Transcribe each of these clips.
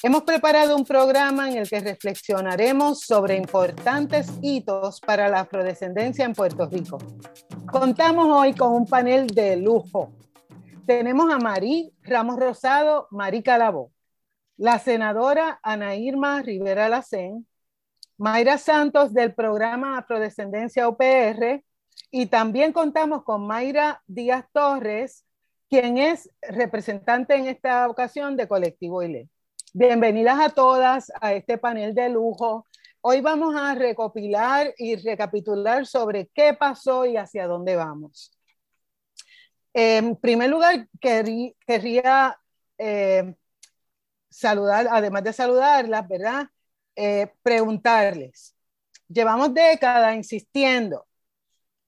Hemos preparado un programa en el que reflexionaremos sobre importantes hitos para la afrodescendencia en Puerto Rico. Contamos hoy con un panel de lujo. Tenemos a Marí Ramos Rosado, Marí Calabó, la senadora Ana Irma Rivera Lacén, Mayra Santos del programa Afrodescendencia UPR y también contamos con Mayra Díaz Torres, quien es representante en esta ocasión de Colectivo ILE. Bienvenidas a todas a este panel de lujo. Hoy vamos a recopilar y recapitular sobre qué pasó y hacia dónde vamos. En primer lugar, querría eh, saludar, además de saludarlas, ¿verdad? Eh, preguntarles. Llevamos décadas insistiendo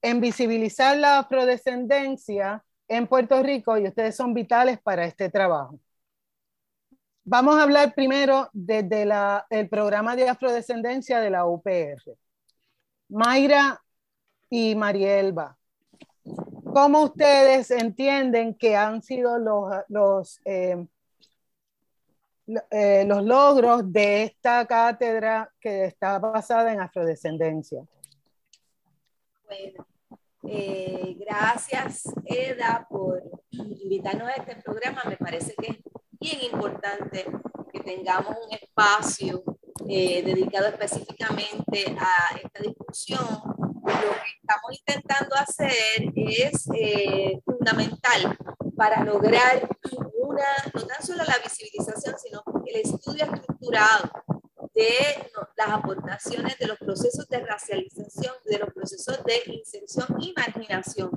en visibilizar la afrodescendencia en Puerto Rico y ustedes son vitales para este trabajo. Vamos a hablar primero desde el programa de afrodescendencia de la UPR. Mayra y Marielba, ¿cómo ustedes entienden que han sido los, los, eh, eh, los logros de esta cátedra que está basada en afrodescendencia? Bueno, eh, gracias Eda por invitarnos a este programa. Me parece que bien importante que tengamos un espacio eh, dedicado específicamente a esta discusión. Lo que estamos intentando hacer es eh, fundamental para lograr una, no tan solo la visibilización, sino el estudio estructurado de las aportaciones de los procesos de racialización, de los procesos de inserción y marginación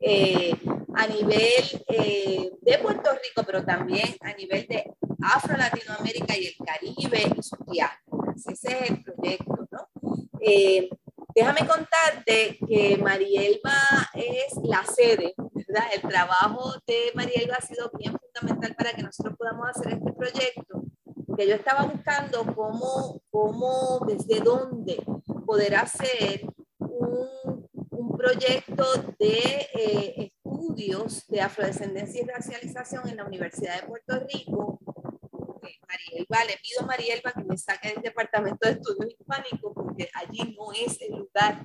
eh, a nivel eh, de Puerto Rico, pero también a nivel de Afro-Latinoamérica y el Caribe y sus diásporas. Ese es el proyecto, ¿no? Eh, déjame contarte que Marielba es la sede, ¿verdad? El trabajo de Marielba ha sido bien fundamental para que nosotros podamos hacer este proyecto, que yo estaba buscando cómo, cómo desde dónde poder hacer un proyecto de eh, estudios de afrodescendencia y racialización en la Universidad de Puerto Rico. Marielba, le pido a Marielba que me saque del Departamento de Estudios Hispánicos porque allí no es el lugar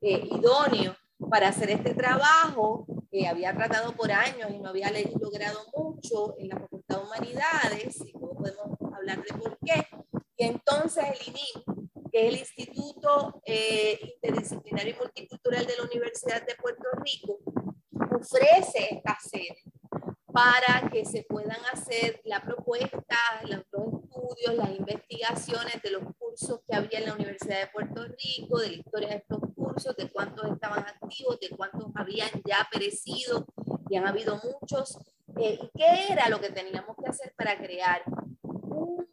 eh, idóneo para hacer este trabajo. había tratado por años y no había logrado mucho en la Facultad de Humanidades, y no podemos hablar de por qué. Y entonces el INIM que es el Instituto eh, Interdisciplinario y Multicultural de la Universidad de Puerto Rico, ofrece esta sede para que se puedan hacer la propuesta, los estudios, las investigaciones de los cursos que había en la Universidad de Puerto Rico, de la historia de estos cursos, de cuántos estaban activos, de cuántos habían ya perecido, y han habido muchos, eh, y qué era lo que teníamos que hacer para crear un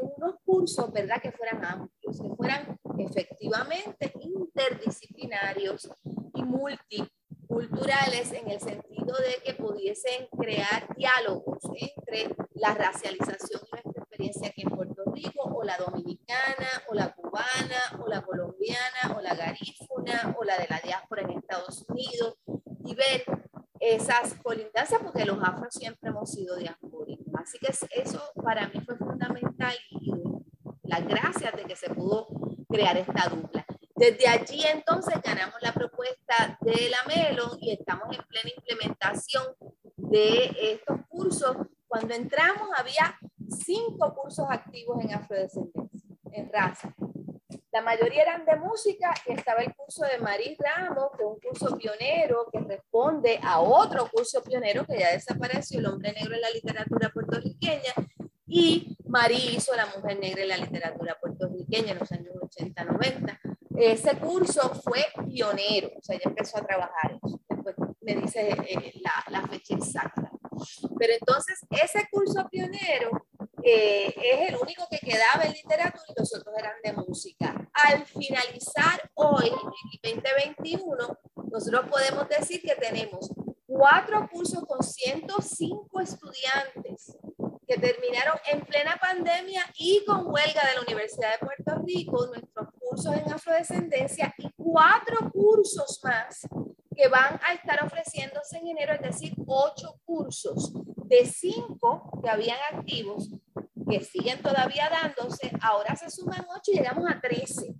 unos cursos, ¿verdad? Que fueran amplios, que fueran efectivamente interdisciplinarios y multiculturales en el sentido de que pudiesen crear diálogos entre la racialización y nuestra experiencia aquí en Puerto Rico, o la dominicana, o la cubana, o la colombiana, o la garífuna, o la de la diáspora en Estados Unidos, y ver esas colindancias, porque los afros siempre hemos sido diaspóricos. Así que eso para mí fue fundamental y las gracias de que se pudo crear esta dupla. Desde allí entonces ganamos la propuesta de la Melon y estamos en plena implementación de estos cursos. Cuando entramos había cinco cursos activos en afrodescendencia, en raza. La mayoría eran de música y estaba el curso de Maris Ramos, que es un curso pionero que responde a otro curso pionero que ya desapareció, El hombre negro en la literatura puertorriqueña, y Marí hizo La mujer negra en la literatura puertorriqueña en los años 80-90. Ese curso fue pionero, o sea, ya empezó a trabajar. Después me dice eh, la, la fecha exacta. Pero entonces, ese curso pionero eh, es el único que quedaba en literatura y los otros eran de música. Al finalizar hoy, en 2021, nosotros podemos decir que tenemos cuatro cursos con 105 estudiantes que terminaron en plena pandemia y con huelga de la Universidad de Puerto Rico, nuestros cursos en afrodescendencia y cuatro cursos más que van a estar ofreciéndose en enero, es decir, ocho cursos de cinco que habían activos que siguen todavía dándose, ahora se suman 8 y llegamos a 13,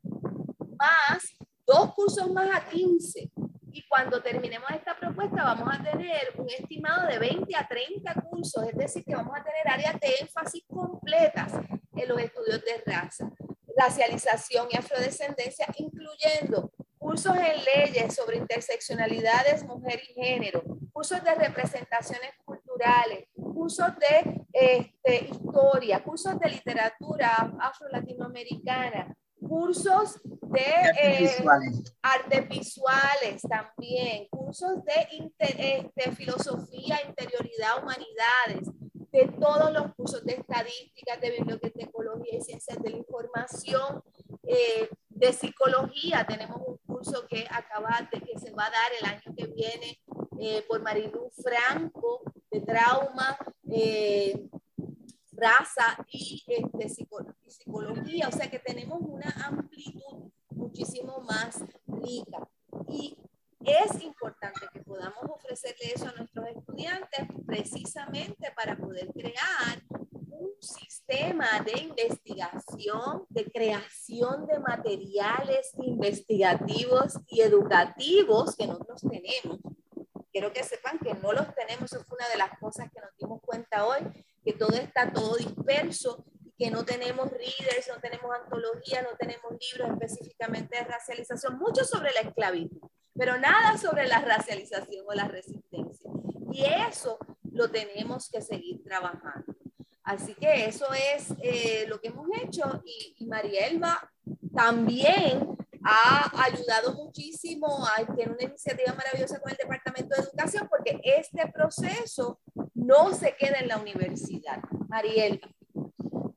más dos cursos más a 15. Y cuando terminemos esta propuesta vamos a tener un estimado de 20 a 30 cursos, es decir, que vamos a tener áreas de énfasis completas en los estudios de raza, racialización y afrodescendencia, incluyendo cursos en leyes sobre interseccionalidades, mujer y género, cursos de representaciones culturales, cursos de este, historia, cursos de literatura afro-latinoamericana, cursos de artes, eh, visuales. también, cursos de, este, filosofía, interioridad, humanidades, de todos los cursos de estadísticas, de bibliotecología y ciencias de la información, eh, de psicología. Tenemos un curso que acaba de, que se va a dar el año que viene eh, por Marilu Franco, de trauma, eh, raza y, este, psicología. O sea que tenemos una amplitud muchísimo más rica. Y es importante que podamos ofrecerle eso a nuestros estudiantes precisamente para poder crear un sistema de investigación, de creación de materiales investigativos y educativos que nosotros tenemos. Quiero que sepan que no los tenemos, eso fue una de las cosas que nos dimos cuenta hoy, que todo está todo disperso que no tenemos readers, no tenemos antología, no tenemos libros específicamente de racialización, mucho sobre la esclavitud, pero nada sobre la racialización o la resistencia. Y eso lo tenemos que seguir trabajando. Así que eso es eh, lo que hemos hecho y, y María Elba también ha ayudado muchísimo, a, tiene una iniciativa maravillosa con el Departamento de Educación porque este proceso no se queda en la universidad. Mariel.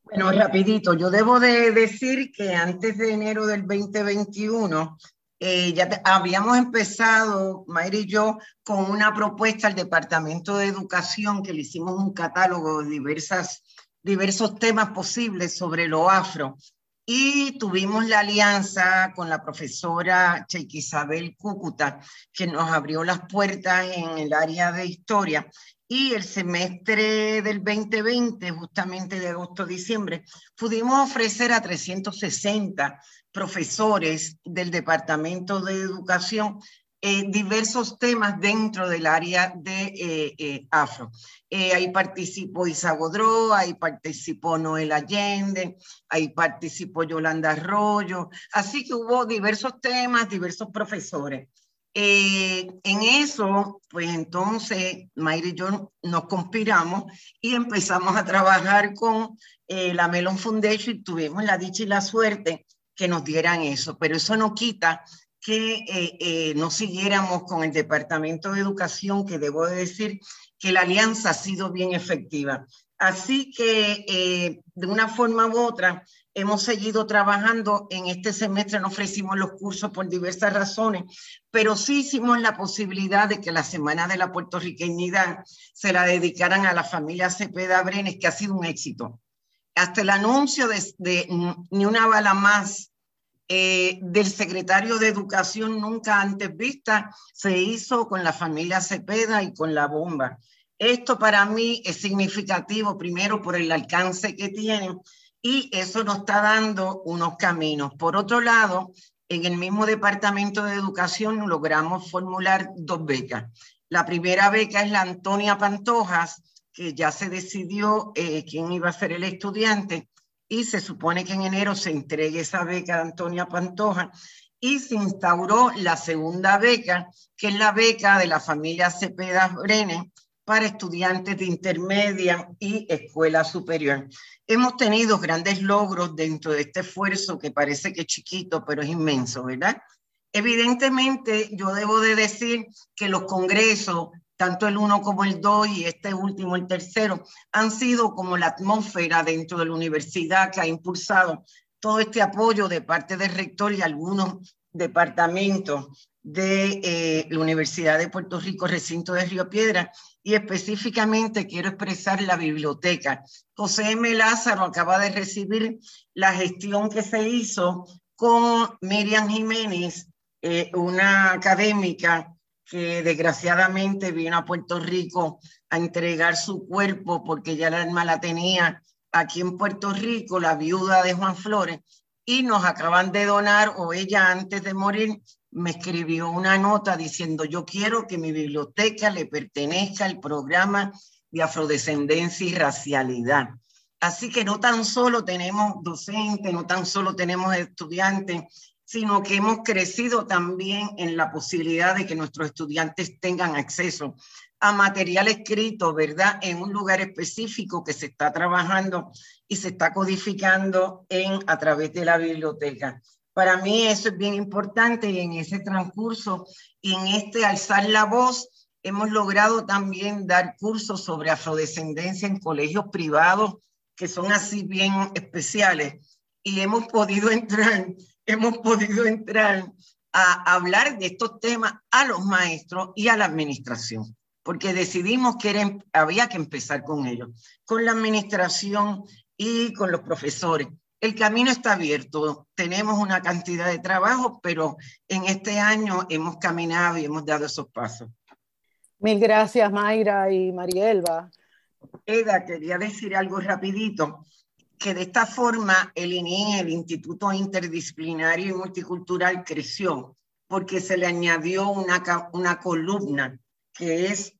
Bueno, rapidito, yo debo de decir que antes de enero del 2021 eh, ya habíamos empezado, Mayra y yo, con una propuesta al Departamento de Educación que le hicimos un catálogo de diversas, diversos temas posibles sobre lo afro. Y tuvimos la alianza con la profesora Cheikh Isabel Cúcuta, que nos abrió las puertas en el área de historia. Y el semestre del 2020, justamente de agosto a diciembre, pudimos ofrecer a 360 profesores del Departamento de Educación eh, diversos temas dentro del área de eh, eh, afro. ahí participó Isa Godró, ahí participó Noel Allende, ahí participó Yolanda Arroyo, así que hubo diversos temas, diversos profesores. en eso, pues entonces Mayra y yo nos conspiramos y empezamos a trabajar con la Melon Foundation y tuvimos la dicha y la suerte que nos dieran eso, pero eso no quita que eh, eh, no siguiéramos con el Departamento de Educación, que debo de decir que la alianza ha sido bien efectiva. Así que eh, de una forma u otra hemos seguido trabajando. En este semestre no ofrecimos los cursos por diversas razones, pero sí hicimos la posibilidad de que la Semana de la Puertorriqueñidad se la dedicaran a la familia Cepeda Brenes, que ha sido un éxito hasta el anuncio de, Ni una bala más eh, del secretario de Educación nunca antes vista se hizo con la familia Cepeda y con la bomba. Esto para mí es significativo, primero por el alcance que tiene y eso nos está dando unos caminos. Por otro lado, en el mismo Departamento de Educación logramos formular dos becas. La primera beca es la Antonia Pantojas, que ya se decidió eh, quién iba a ser el estudiante, y se supone que en enero se entregue esa beca de Antonia Pantoja y se instauró la segunda beca, que es la beca de la familia Cepeda Brenes para estudiantes de intermedia y escuela superior. Hemos tenido grandes logros dentro de este esfuerzo que parece que es chiquito, pero es inmenso, ¿verdad? Evidentemente, yo debo de decir que los congresos, tanto el uno como el dos y este último, el tercero, han sido como la atmósfera dentro de la universidad que ha impulsado todo este apoyo de parte del rector y algunos departamentos de eh, la Universidad de Puerto Rico, recinto de Río Piedra, y específicamente quiero expresar la biblioteca. José M. Lázaro acaba de recibir la gestión que se hizo con Miriam Jiménez, eh, una académica que desgraciadamente vino a Puerto Rico a entregar su cuerpo porque ya la alma la tenía aquí en Puerto Rico, la viuda de Juan Flores, y nos acaban de donar, o ella antes de morir me escribió una nota diciendo, yo quiero que mi biblioteca le pertenezca al programa de afrodescendencia y racialidad. Así que no tan solo tenemos docentes, no tan solo tenemos estudiantes, sino que hemos crecido también en la posibilidad de que nuestros estudiantes tengan acceso a material escrito, ¿verdad? En un lugar específico que se está trabajando y se está codificando en, a través de la biblioteca. Para mí eso es bien importante y en ese transcurso y en este alzar la voz hemos logrado también dar cursos sobre afrodescendencia en colegios privados que son así bien especiales y hemos podido entrar, hemos podido entrar a hablar de estos temas a los maestros y a la administración, porque decidimos que había que empezar con ellos, con la administración y con los profesores el camino está abierto. Tenemos una cantidad de trabajo, pero en este año hemos caminado y hemos dado esos pasos. Mil gracias, Mayra y Marielba. Eda, quería decir algo rapidito, que de esta forma el INI, el Instituto Interdisciplinario y Multicultural, creció porque se le añadió una, una columna que es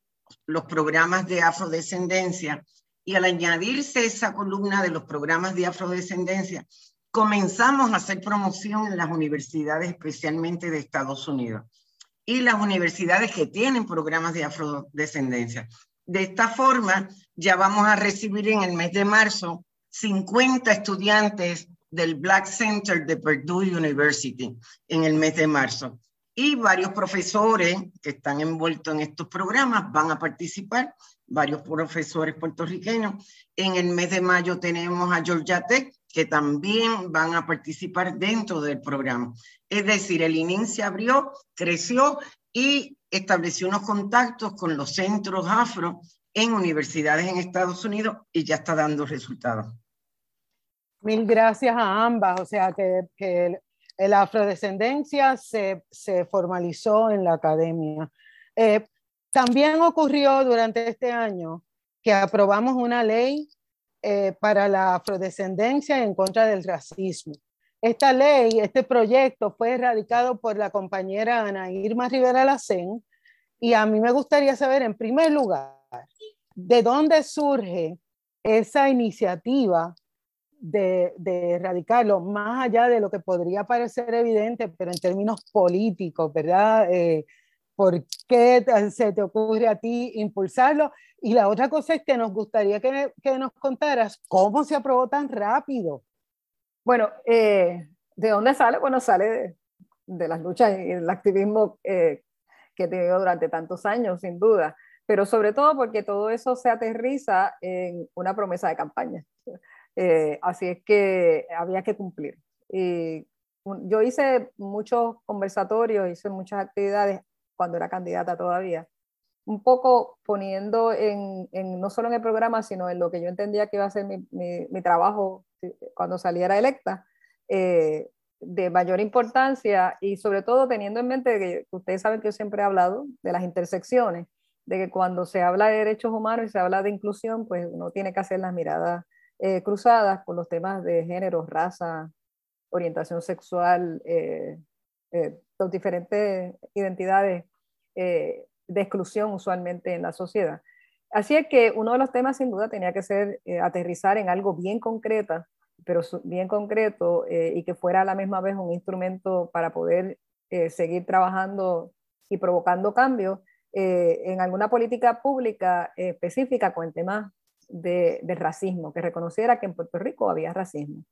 los programas de afrodescendencia y al añadirse esa columna de los programas de afrodescendencia, comenzamos a hacer promoción en las universidades, especialmente de Estados Unidos, y las universidades que tienen programas de afrodescendencia. De esta forma, ya vamos a recibir en el mes de marzo 50 estudiantes del Black Center de Purdue University en el mes de marzo. Y varios profesores que están envueltos en estos programas van a participar varios profesores puertorriqueños. En el mes de mayo tenemos a Georgia Tech, que también van a participar dentro del programa. Es decir, el ININ se abrió, creció y estableció unos contactos con los centros afro en universidades en Estados Unidos y ya está dando resultados. Mil gracias a ambas. O sea, que, que la afrodescendencia se, se, formalizó en la academia. Eh, también ocurrió durante este año que aprobamos una ley eh, para la afrodescendencia en contra del racismo. Esta ley, este proyecto fue erradicado por la compañera Ana Irma Rivera Lacén y a mí me gustaría saber, en primer lugar, de dónde surge esa iniciativa de, erradicarlo, más allá de lo que podría parecer evidente, pero en términos políticos, ¿verdad? Eh, ¿Por qué se te ocurre a ti impulsarlo? Y la otra cosa es que nos gustaría que, que nos contaras cómo se aprobó tan rápido. Bueno, eh, ¿de dónde sale? Bueno, sale de, de las luchas y el activismo eh, que he tenido durante tantos años, sin duda, pero sobre todo porque todo eso se aterriza en una promesa de campaña. Eh, así es que había que cumplir. Y yo hice muchos conversatorios, hice muchas actividades cuando era candidata todavía, un poco poniendo en, en, no solo en el programa, sino en lo que yo entendía que iba a ser mi, mi, trabajo cuando saliera electa, eh, de mayor importancia y sobre todo teniendo en mente que ustedes saben que yo siempre he hablado de las intersecciones, de que cuando se habla de derechos humanos y se habla de inclusión, pues uno tiene que hacer las miradas eh, cruzadas con los temas de género, raza, orientación sexual, eh, eh, las diferentes identidades eh, de exclusión usualmente en la sociedad. Así es que uno de los temas sin duda tenía que ser aterrizar en algo bien concreta pero bien concreto y que fuera a la misma vez un instrumento para poder seguir trabajando y provocando cambios en alguna política pública específica con el tema de, racismo, que reconociera que en Puerto Rico había racismo.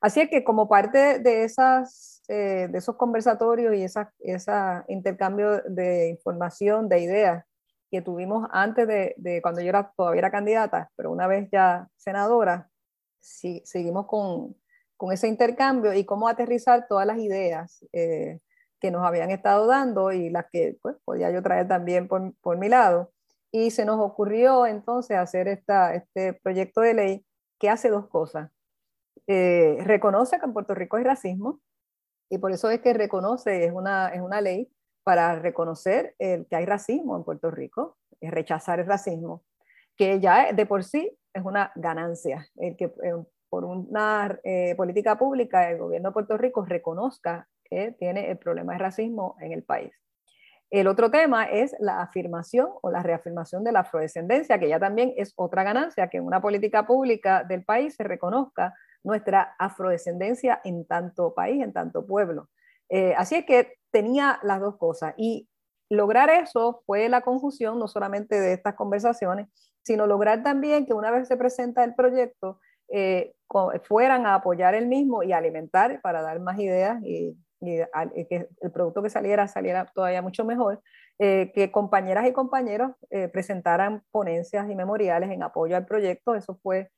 Así es que como parte de, esas, de esos conversatorios y ese intercambio de información, de ideas que tuvimos antes de, de, cuando yo era, todavía era candidata, pero una vez ya senadora, sí, seguimos con, con, ese intercambio y cómo aterrizar todas las ideas eh, que nos habían estado dando y las que pues, podía yo traer también por, por mi lado. Y se nos ocurrió entonces hacer este proyecto de ley que hace dos cosas. Eh, reconoce que en Puerto Rico hay racismo y por eso es que reconoce, es una, es una ley para reconocer el, que hay racismo en Puerto Rico, es rechazar el racismo, que ya de por sí es una ganancia, el que eh, por una eh, política pública el gobierno de Puerto Rico reconozca que tiene el problema de racismo en el país. El otro tema es la afirmación o la reafirmación de la afrodescendencia, que ya también es otra ganancia, que en una política pública del país se reconozca nuestra afrodescendencia en tanto país, en tanto pueblo. Eh, así es que tenía las dos cosas y lograr eso fue la conjunción no solamente de estas conversaciones, sino lograr también que una vez se presenta el proyecto, eh, fueran a apoyar el mismo y alimentar para dar más ideas y, que el producto que saliera saliera todavía mucho mejor, eh, que compañeras y compañeros eh, presentaran ponencias y memoriales en apoyo al proyecto. Eso fue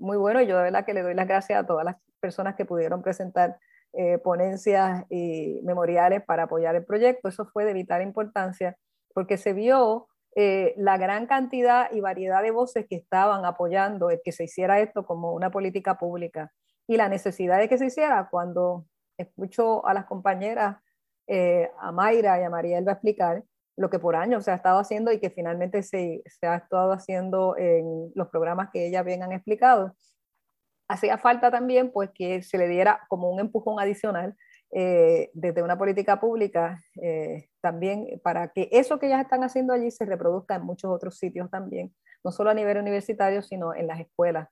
muy bueno y yo de verdad que le doy las gracias a todas las personas que pudieron presentar eh, ponencias y memoriales para apoyar el proyecto. Eso fue de vital importancia porque se vio eh, la gran cantidad y variedad de voces que estaban apoyando el que se hiciera esto como una política pública y la necesidad de que se hiciera cuando escucho a las compañeras, eh, a Mayra y a María va a explicar lo que por años se ha estado haciendo y que finalmente se, se ha estado haciendo en los programas que ellas bien han explicado. Hacía falta también pues que se le diera como un empujón adicional eh, desde una política pública eh, también para que eso que ellas están haciendo allí se reproduzca en muchos otros sitios también, no solo a nivel universitario, sino en las escuelas,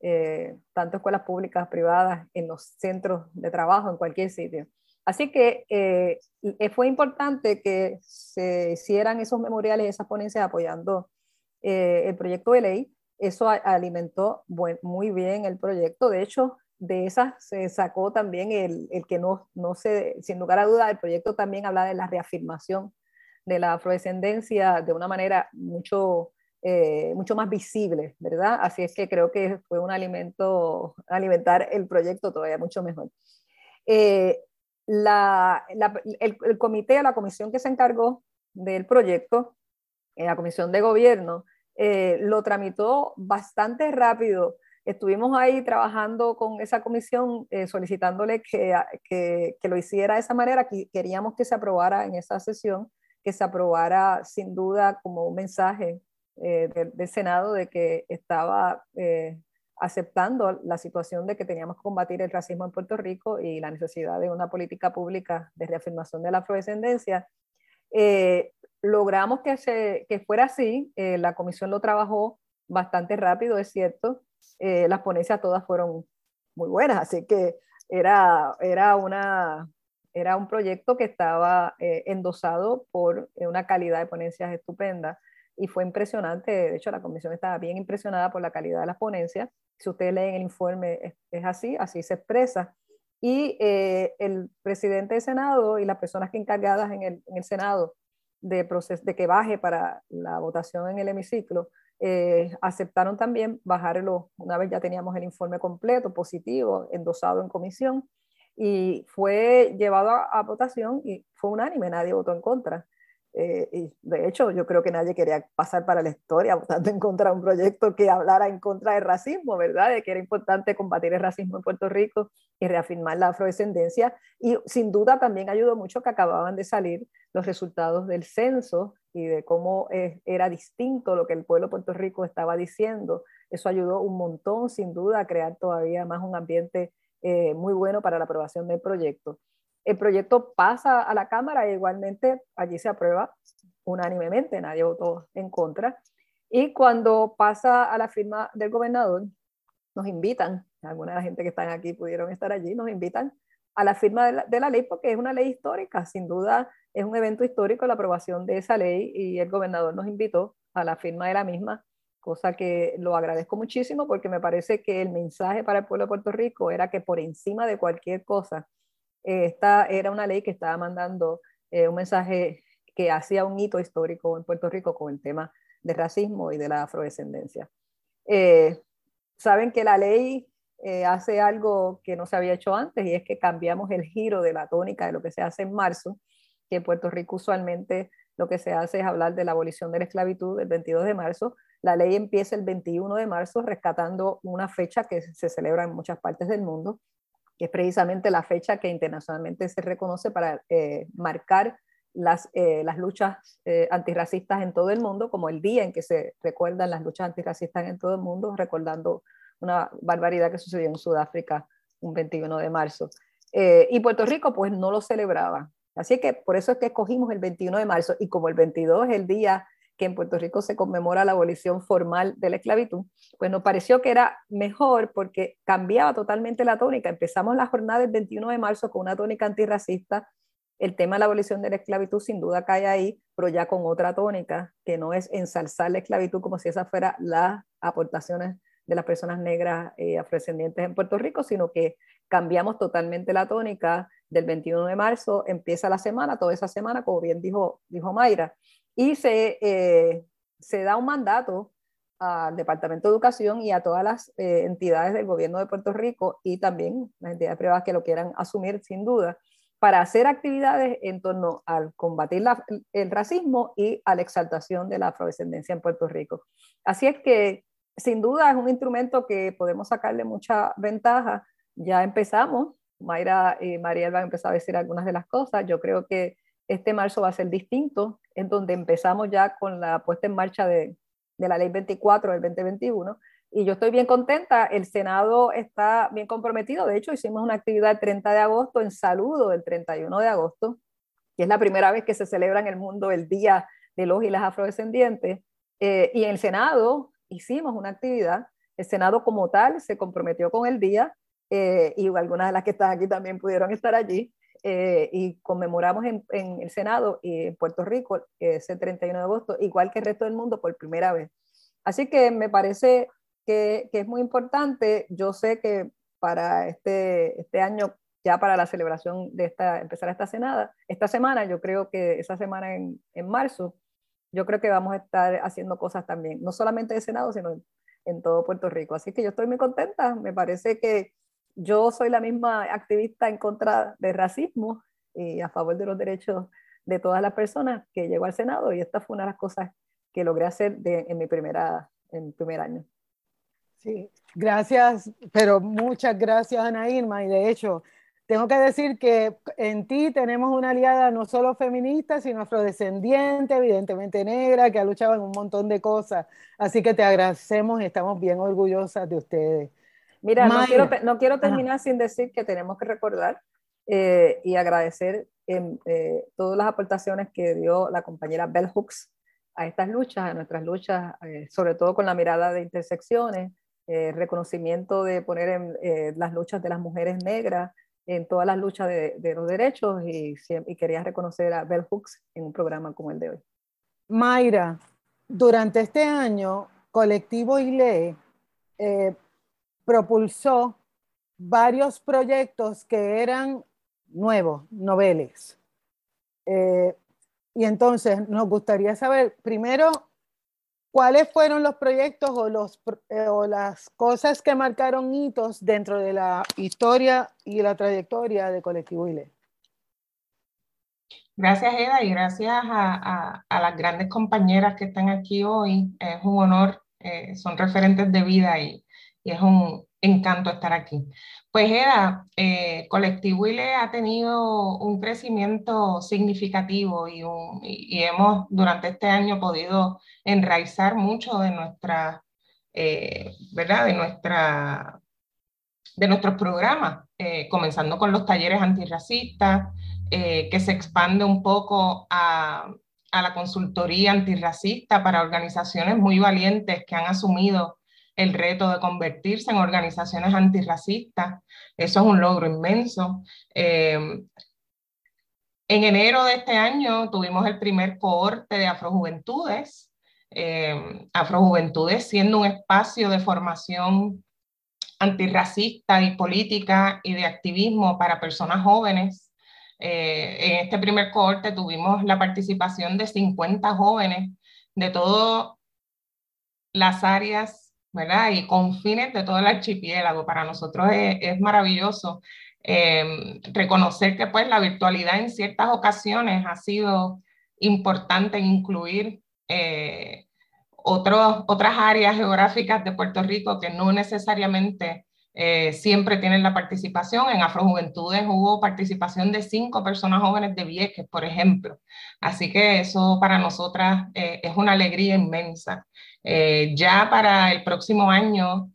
eh, tanto escuelas públicas, privadas, en los centros de trabajo, en cualquier sitio. Así que fue importante que se hicieran esos memoriales, esas ponencias apoyando el proyecto de ley eso alimentó muy bien el proyecto. De hecho, de esas se sacó también el, el, que no, no se, sin lugar a duda, el proyecto también habla de la reafirmación de la afrodescendencia de una manera mucho, eh, mucho más visible, ¿verdad? Así es que creo que fue un alimento, alimentar el proyecto todavía mucho mejor. Eh, la, el, el, comité, la comisión que se encargó del proyecto, la comisión de gobierno, eh, lo tramitó bastante rápido. Estuvimos ahí trabajando con esa comisión, eh, solicitándole que, que, que, lo hiciera de esa manera. Que queríamos que se aprobara en esa sesión, que se aprobara sin duda como un mensaje eh, del, Senado de que estaba aceptando la situación de que teníamos que combatir el racismo en Puerto Rico y la necesidad de una política pública de reafirmación de la afrodescendencia. Eh, logramos que, se, que fuera así, eh, la comisión lo trabajó bastante rápido, es cierto, eh, las ponencias todas fueron muy buenas, así que era, era, una, era un proyecto que estaba eh, endosado por una calidad de ponencias estupenda y fue impresionante, de hecho la comisión estaba bien impresionada por la calidad de las ponencias, si ustedes leen el informe es, así, así se expresa. Y el presidente del Senado y las personas que encargadas en el, en el Senado de, de que baje para la votación en el hemiciclo, eh, aceptaron también bajarlo una vez ya teníamos el informe completo, positivo, endosado en comisión, y fue llevado a votación y fue unánime, nadie votó en contra. Eh, y de hecho, yo creo que nadie quería pasar para la historia votando en contra de un proyecto que hablara en contra del racismo, ¿verdad? De que era importante combatir el racismo en Puerto Rico y reafirmar la afrodescendencia. Y sin duda también ayudó mucho que acababan de salir los resultados del censo y de cómo eh, era distinto lo que el pueblo de Puerto Rico estaba diciendo. Eso ayudó un montón, sin duda, a crear todavía más un ambiente eh, muy bueno para la aprobación del proyecto. El proyecto pasa a la Cámara e igualmente allí se aprueba unánimemente, nadie votó en contra. Y cuando pasa a la firma del gobernador, nos invitan alguna de la gente que están aquí pudieron estar allí, nos invitan a la firma de la, ley porque es una ley histórica, sin duda es un evento histórico la aprobación de esa ley y el gobernador nos invitó a la firma de la misma, cosa que lo agradezco muchísimo porque me parece que el mensaje para el pueblo de Puerto Rico era que por encima de cualquier cosa, esta era una ley que estaba mandando eh, un mensaje que hacía un hito histórico en Puerto Rico con el tema de racismo y de la afrodescendencia. Eh, saben que la ley eh, hace algo que no se había hecho antes y es que cambiamos el giro de la tónica de lo que se hace en marzo, que en Puerto Rico usualmente lo que se hace es hablar de la abolición de la esclavitud el 22 de marzo. La ley empieza el 21 de marzo rescatando una fecha que se celebra en muchas partes del mundo, que es precisamente la fecha que internacionalmente se reconoce para eh, marcar las, eh, las luchas antirracistas en todo el mundo, como el día en que se recuerdan las luchas antirracistas en todo el mundo, recordando una barbaridad que sucedió en Sudáfrica un 21 de marzo. Eh, y Puerto Rico pues no lo celebraba. Así que por eso es que escogimos el 21 de marzo y como el 22 es el día que en Puerto Rico se conmemora la abolición formal de la esclavitud, pues nos pareció que era mejor porque cambiaba totalmente la tónica. Empezamos la jornada del 21 de marzo con una tónica antirracista. El tema de la abolición de la esclavitud sin duda cae ahí, pero ya con otra tónica, que no es ensalzar la esclavitud como si esa fuera las aportaciones de las personas negras eh, afrodescendientes en Puerto Rico, sino que cambiamos totalmente la tónica del 21 de marzo, empieza la semana, toda esa semana, como bien dijo, dijo Mayra, y se, eh, se da un mandato al Departamento de Educación y a todas las eh, entidades del gobierno de Puerto Rico y también las entidades privadas que lo quieran asumir sin duda, para hacer actividades en torno al combatir el racismo y a la exaltación de la afrodescendencia en Puerto Rico. Así es que sin duda es un instrumento que podemos sacarle mucha ventaja. Ya empezamos, Mayra y Mariel van a empezar a decir algunas de las cosas. Yo creo que este marzo va a ser distinto, en donde empezamos ya con la puesta en marcha de, de la ley 24 del 2021. Y yo estoy bien contenta, el Senado está bien comprometido. De hecho, hicimos una actividad el 30 de agosto en saludo del 31 de agosto, que es la primera vez que se celebra en el mundo el Día de los y las Afrodescendientes. Eh, y en el Senado hicimos una actividad, el Senado como tal se comprometió con el día eh, y algunas de las que están aquí también pudieron estar allí eh, y conmemoramos en, el Senado y en Puerto Rico ese 31 de agosto, igual que el resto del mundo por primera vez. Así que me parece que, es muy importante. Yo sé que para este, este año, ya para la celebración de esta, empezar esta, senada, esta semana, yo creo que esa semana en, en marzo, yo creo que vamos a estar haciendo cosas también, no solamente de Senado, sino en, todo Puerto Rico. Así que yo estoy muy contenta, me parece que yo soy la misma activista en contra del racismo y a favor de los derechos de todas las personas que llegó al Senado y esta fue una de las cosas que logré hacer en mi primera, en primer año. Sí, gracias, pero muchas gracias Ana Irma y de hecho tengo que decir que en ti tenemos una aliada no solo feminista, sino afrodescendiente, evidentemente negra, que ha luchado en un montón de cosas. Así que te agradecemos y estamos bien orgullosas de ustedes. Mira, no quiero, no quiero, terminar sin decir que tenemos que recordar eh, y agradecer eh, todas las aportaciones que dio la compañera Bell Hooks a estas luchas, a nuestras luchas, eh, sobre todo con la mirada de intersecciones, reconocimiento de poner en las luchas de las mujeres negras, en todas las luchas de, los derechos y, y, quería reconocer a Bell Hooks en un programa como el de hoy. Mayra, durante este año, Colectivo ILE eh, propulsó varios proyectos que eran nuevos, noveles. Eh, y entonces nos gustaría saber, primero, ¿Cuáles fueron los proyectos o, los, eh, o las cosas que marcaron hitos dentro de la historia y la trayectoria de Colectivo ILE? Gracias, Eda, y gracias a, las grandes compañeras que están aquí hoy. Es un honor, eh, son referentes de vida y, y es un encanto estar aquí. Pues Eda, eh, Colectivo ILE ha tenido un crecimiento significativo y, hemos durante este año podido enraizar mucho de nuestra, eh, ¿verdad? De nuestra de nuestros programas, eh, comenzando con los talleres antirracistas, que se expande un poco a, a la consultoría antirracista para organizaciones muy valientes que han asumido el reto de convertirse en organizaciones antirracistas. Eso es un logro inmenso. Eh, en enero de este año tuvimos el primer cohorte de Afrojuventudes, eh, Afrojuventudes siendo un espacio de formación antirracista y política y de activismo para personas jóvenes. Eh, en este primer cohorte tuvimos la participación de 50 jóvenes de todas las áreas ¿verdad? y confines de todo el archipiélago. Para nosotros es, maravilloso eh, reconocer que pues, la virtualidad en ciertas ocasiones ha sido importante incluir eh, otras áreas geográficas de Puerto Rico que no necesariamente eh, siempre tienen la participación. En Afrojuventudes hubo participación de cinco personas jóvenes de Vieques, por ejemplo. Así que eso para nosotras eh, es una alegría inmensa. Eh, ya para el próximo año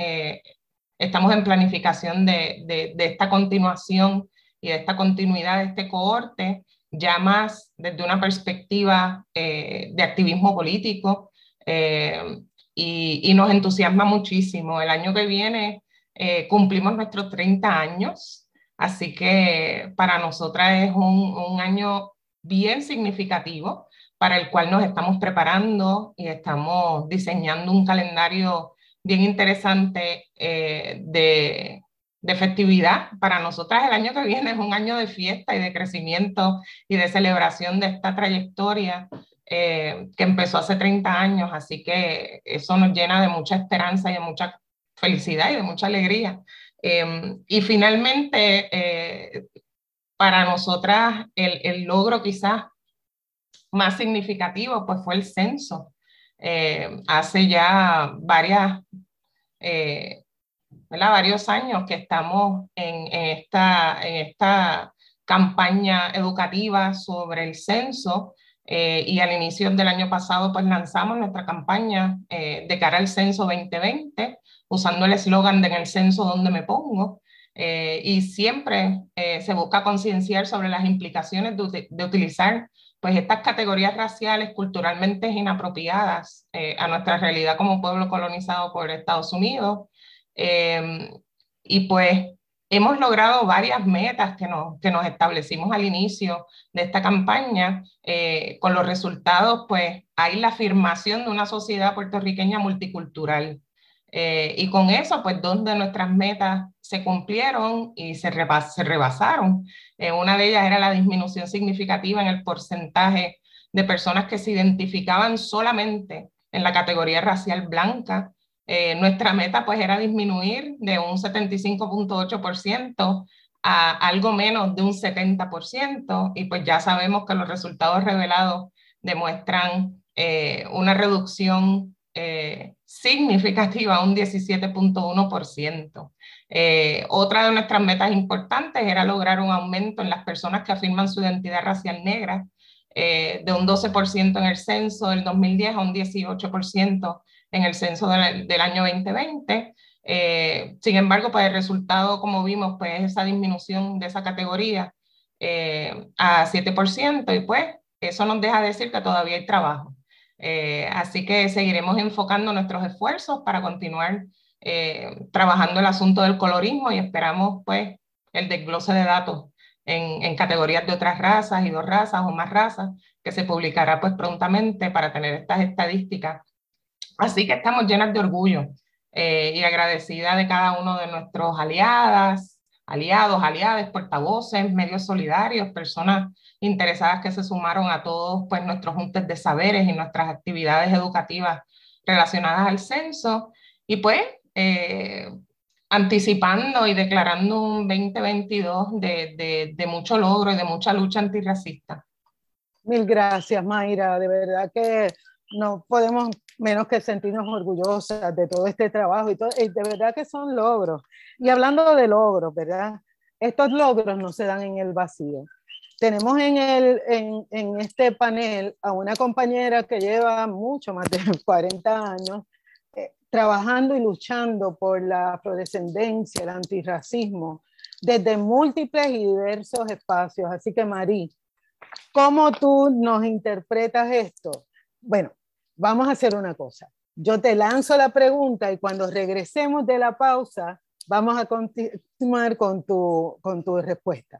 estamos en planificación de, esta continuación y de esta continuidad de este cohorte, ya más desde una perspectiva de activismo político, eh, y, nos entusiasma muchísimo. El año que viene eh, cumplimos nuestros 30 años, así que para nosotras es un, año bien significativo para el cual nos estamos preparando y estamos diseñando un calendario bien interesante eh, de, de festividad. Para nosotras el año que viene es un año de fiesta y de crecimiento y de celebración de esta trayectoria eh, que empezó hace 30 años, así que eso nos llena de mucha esperanza y de mucha felicidad y de mucha alegría. Em, y finalmente, eh, para nosotras, el, el, logro quizás más significativo pues fue el censo. Eh, hace ya varias, varios años que estamos en, en, esta, en esta campaña educativa sobre el censo eh, y al inicio del año pasado, pues lanzamos nuestra campaña eh, de cara al censo 2020, usando el eslogan de en el censo donde me pongo. Eh, y siempre se busca concienciar sobre las implicaciones de, de, utilizar pues estas categorías raciales culturalmente inapropiadas a nuestra realidad como pueblo colonizado por Estados Unidos. y pues hemos logrado varias metas que nos, que nos establecimos al inicio de esta campaña. Eh, con los resultados, pues hay la afirmación de una sociedad puertorriqueña multicultural. Eh, y con eso, pues dos de nuestras metas se cumplieron y se, se rebasaron. Eh, una de ellas era la disminución significativa en el porcentaje de personas que se identificaban solamente en la categoría racial blanca eh, nuestra meta pues era disminuir de un 75.8% a algo menos de un 70% y pues ya sabemos que los resultados revelados demuestran eh, una reducción eh, significativa, un 17.1%. otra de nuestras metas importantes era lograr un aumento en las personas que afirman su identidad racial negra de un 12% en el censo del 2010 a un 18% en el censo del, del año 2020. Eh, sin embargo, pues el resultado, como vimos, pues es esa disminución de esa categoría eh, a 7% y pues eso nos deja decir que todavía hay trabajo. Eh, así que seguiremos enfocando nuestros esfuerzos para continuar trabajando el asunto del colorismo y esperamos pues el desglose de datos en, en, categorías de otras razas y dos razas o más razas que se publicará pues prontamente para tener estas estadísticas. Así que estamos llenas de orgullo eh, y agradecida de cada uno de nuestros aliadas, aliados, aliadas, portavoces, medios solidarios, personas interesadas que se sumaron a todos pues, nuestros juntes de saberes y nuestras actividades educativas relacionadas al censo. Y pues, eh, anticipando y declarando un 2022 de, de, mucho logro y de mucha lucha antirracista. Mil gracias, Mayra. De verdad que no podemos menos que sentirnos orgullosas de todo este trabajo y, todo, de verdad que son logros. Y hablando de logros, ¿verdad? Estos logros no se dan en el vacío. Tenemos en, el, en, en este panel a una compañera que lleva mucho más de 40 años eh, trabajando y luchando por la afrodescendencia, el antirracismo, desde múltiples y diversos espacios. Así que, Marí, ¿cómo tú nos interpretas esto? Bueno, vamos a hacer una cosa. Yo te lanzo la pregunta y cuando regresemos de la pausa, vamos a continuar con tu, con tu respuesta.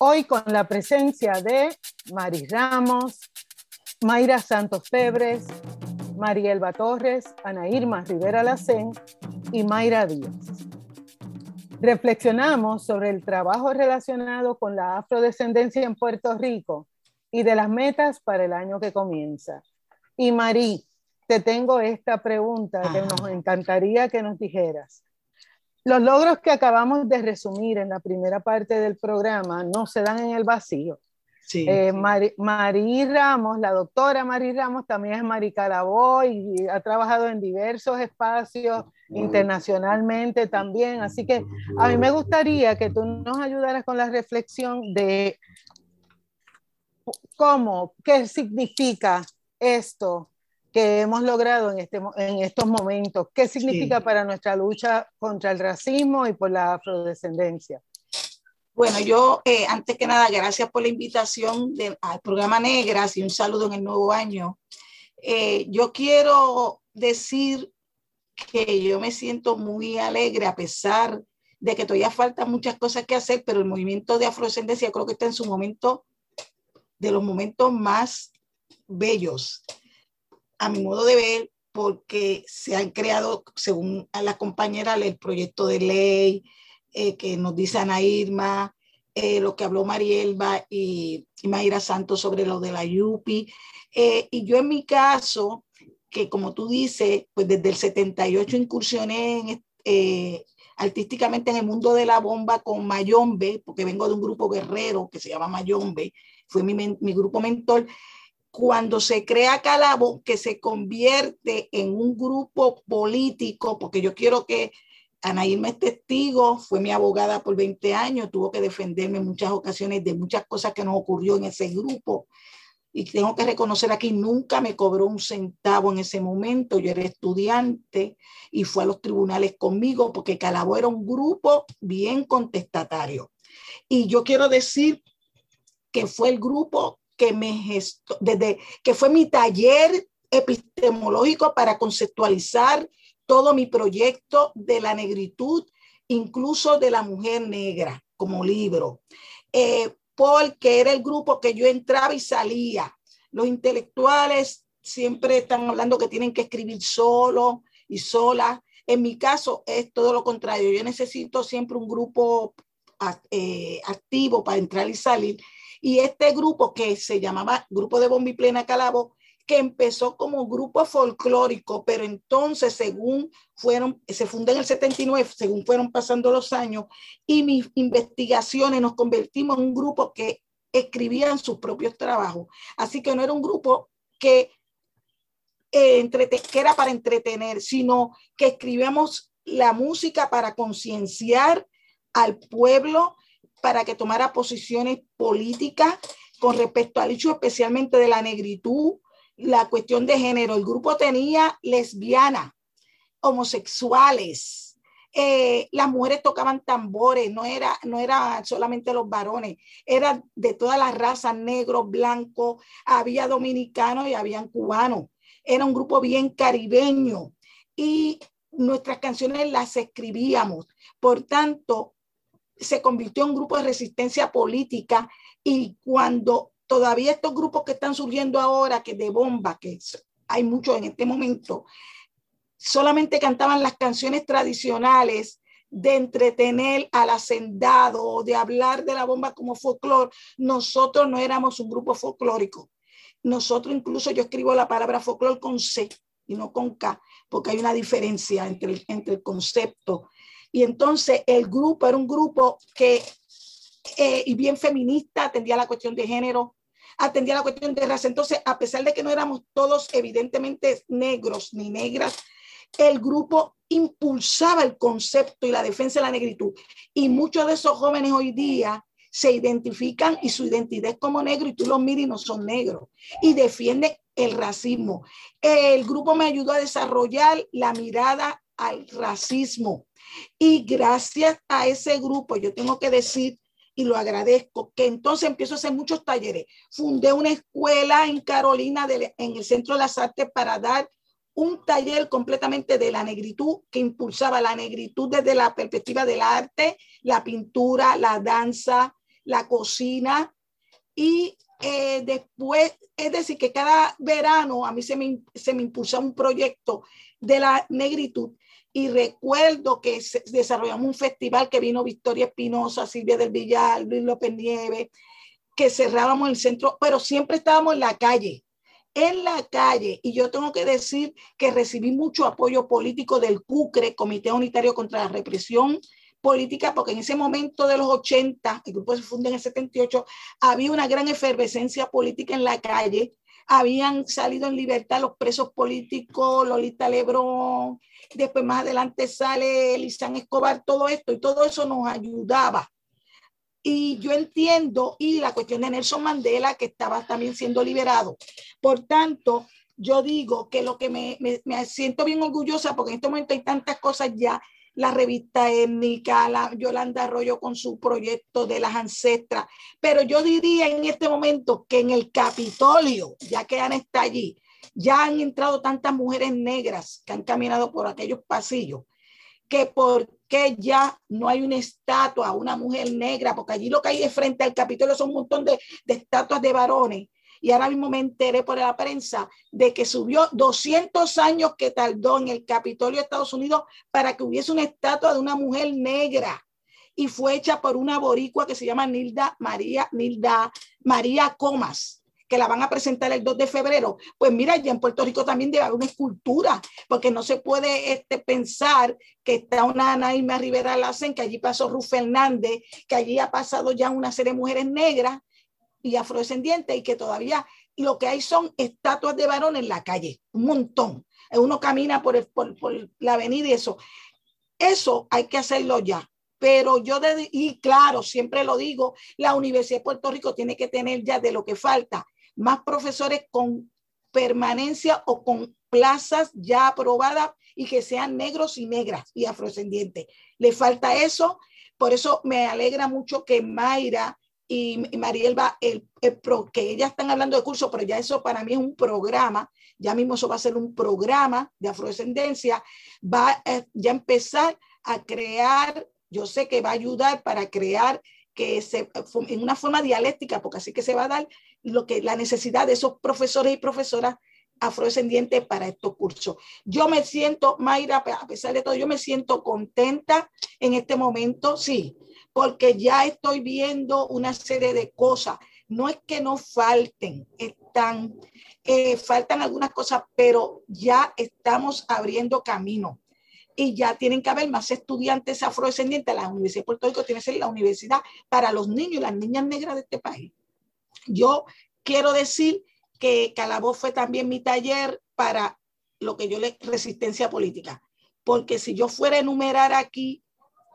Hoy con la presencia de Mari Ramos, Mayra Santos Febres, Marielba Torres, Ana Irma Rivera Lacén y Mayra Díaz. Reflexionamos sobre el trabajo relacionado con la afrodescendencia en Puerto Rico y de las metas para el año que comienza. Y Marí, te tengo esta pregunta que nos encantaría que nos dijeras. Los logros que acabamos de resumir en la primera parte del programa no se dan en el vacío. Sí, eh, Marí, Ramos, la doctora Marí Ramos también es Mari y ha trabajado en diversos espacios internacionalmente también. Así que a mí me gustaría que tú nos ayudaras con la reflexión de cómo, qué significa esto que hemos logrado en, este, en estos momentos, qué significa para nuestra lucha contra el racismo y por la afrodescendencia. Bueno, yo eh, antes que nada, gracias por la invitación al programa Negras y un saludo en el nuevo año. Eh, yo quiero decir que yo me siento muy alegre a pesar de que todavía falta muchas cosas que hacer, pero el movimiento de afrodescendencia creo que está en su momento de los momentos más bellos, a mi modo de ver, porque se han creado, según a la compañera, el proyecto de ley eh, que nos dice Ana Irma, eh, lo que habló Marielba y, y, Mayra Santos sobre lo de la YUPI. Eh, y yo en mi caso, que como tú dices, pues desde el 78 incursioné artísticamente en el mundo de la bomba con Mayombe, porque vengo de un grupo guerrero que se llama Mayombe, fue mi, mi grupo mentor, cuando se crea Calabo, que se convierte en un grupo político, porque yo quiero que Ana Irma es testigo, fue mi abogada por 20 años, tuvo que defenderme en muchas ocasiones de muchas cosas que nos ocurrió en ese grupo. Y tengo que reconocer aquí, nunca me cobró un centavo en ese momento. Yo era estudiante y fue a los tribunales conmigo porque Calabo era un grupo bien contestatario. Y yo quiero decir que fue el grupo que me desde que fue mi taller epistemológico para conceptualizar todo mi proyecto de la negritud, incluso de la mujer negra como libro, eh, porque era el grupo que yo entraba y salía. Los intelectuales siempre están hablando que tienen que escribir solo y sola. En mi caso es todo lo contrario. Yo necesito siempre un grupo eh, activo para entrar y salir. Y este grupo que se llamaba Grupo de Bombi Plena Calabo, que empezó como grupo folclórico, pero entonces según fueron, se fundó en el 79, según fueron pasando los años, y mis investigaciones nos convertimos en un grupo que escribían sus propios trabajos. Así que no era un grupo que, eh, que era para entretener, sino que escribíamos la música para concienciar al pueblo para que tomara posiciones políticas con respecto al hecho especialmente de la negritud, la cuestión de género. El grupo tenía lesbianas, homosexuales, eh, las mujeres tocaban tambores, no era, no era solamente los varones, eran de todas las razas, negros, blancos, había dominicanos y habían cubanos. Era un grupo bien caribeño y nuestras canciones las escribíamos. Por tanto, se convirtió en un grupo de resistencia política y cuando todavía estos grupos que están surgiendo ahora, que de bomba, que hay muchos en este momento, solamente cantaban las canciones tradicionales de entretener al hacendado, de hablar de la bomba como folclore, nosotros no éramos un grupo folclórico. Nosotros incluso yo escribo la palabra folclore con C y no con K, porque hay una diferencia entre entre el concepto y entonces el grupo era un grupo que eh, y bien feminista, atendía la cuestión de género, atendía la cuestión de raza. Entonces, a pesar de que no éramos todos evidentemente negros ni negras, el grupo impulsaba el concepto y la defensa de la negritud. Y muchos de esos jóvenes hoy día se identifican y su identidad es como negro y tú los miras y no son negros. Y defienden el racismo. El grupo me ayudó a desarrollar la mirada al racismo. Y gracias a ese grupo, yo tengo que decir, y lo agradezco, que entonces empiezo a hacer muchos talleres. Fundé una escuela en Carolina, en el Centro de las Artes, para dar un taller completamente de la negritud que impulsaba la negritud desde la perspectiva del arte, la pintura, la danza, la cocina y eh, después, es decir, que cada verano a mí se me, se me impulsa un proyecto de la negritud y recuerdo que desarrollamos un festival que vino Victoria Espinosa, Silvia del Villar, Luis López Nieves, que cerrábamos el centro, pero siempre estábamos en la calle en la calle. Y yo tengo que decir que recibí mucho apoyo político del CUCRE, Comité Unitario contra la Represión Política, porque en ese momento de los 80, el grupo se funda en el 78, había una gran efervescencia política en la calle. Habían salido en libertad los presos políticos, Lolita Lebrón, después más adelante sale Elizán Escobar, todo esto, y todo eso nos ayudaba y yo entiendo, y la cuestión de Nelson Mandela, que estaba también siendo liberado. Por tanto, yo digo que lo que me, me, siento bien orgullosa, porque en este momento hay tantas cosas ya, la revista étnica, la Yolanda Arroyo con su proyecto de las ancestras, pero yo diría en este momento que en el Capitolio, ya que Ana está allí, ya han entrado tantas mujeres negras que han caminado por aquellos pasillos, que por qué ya no hay una estatua una mujer negra, porque allí lo que hay de frente al Capitolio son un montón de, de estatuas de varones. Y ahora mismo me enteré por la prensa de que subió 200 años que tardó en el Capitolio de Estados Unidos para que hubiese una estatua de una mujer negra. Y fue hecha por una boricua que se llama Nilda María, Nilda María Comas que la van a presentar el 2 de febrero, pues mira, ya en Puerto Rico también debe haber una escultura, porque no se puede este, pensar que está una Ana Irma Rivera Lacen, que allí pasó Ruth Fernández, que allí ha pasado ya una serie de mujeres negras y afrodescendientes y que todavía lo que hay son estatuas de varones en la calle, un montón. Uno camina por, por, la avenida y eso. Eso hay que hacerlo ya pero yo, y claro, siempre lo digo, la Universidad de Puerto Rico tiene que tener ya de lo que falta más profesores con permanencia o con plazas ya aprobadas y que sean negros y negras y afrodescendientes. Le falta eso, por eso me alegra mucho que Mayra y Marielba, el, el que ellas están hablando de curso, pero ya eso para mí es un programa, ya mismo eso va a ser un programa de afrodescendencia, va a ya empezar a crear, yo sé que va a ayudar para crear que se, en una forma dialéctica, porque así que se va a dar lo que, la necesidad de esos profesores y profesoras afrodescendientes para estos cursos. Yo me siento, Mayra, a pesar de todo, yo me siento contenta en este momento, sí, porque ya estoy viendo una serie de cosas. No es que no falten, están, eh, faltan algunas cosas, pero ya estamos abriendo camino y ya tienen que haber más estudiantes afrodescendientes. La Universidad de Puerto Rico tiene que ser la universidad para los niños y las niñas negras de este país. Yo quiero decir que Calabó fue también mi taller para lo que yo le resistencia política, porque si yo fuera a enumerar aquí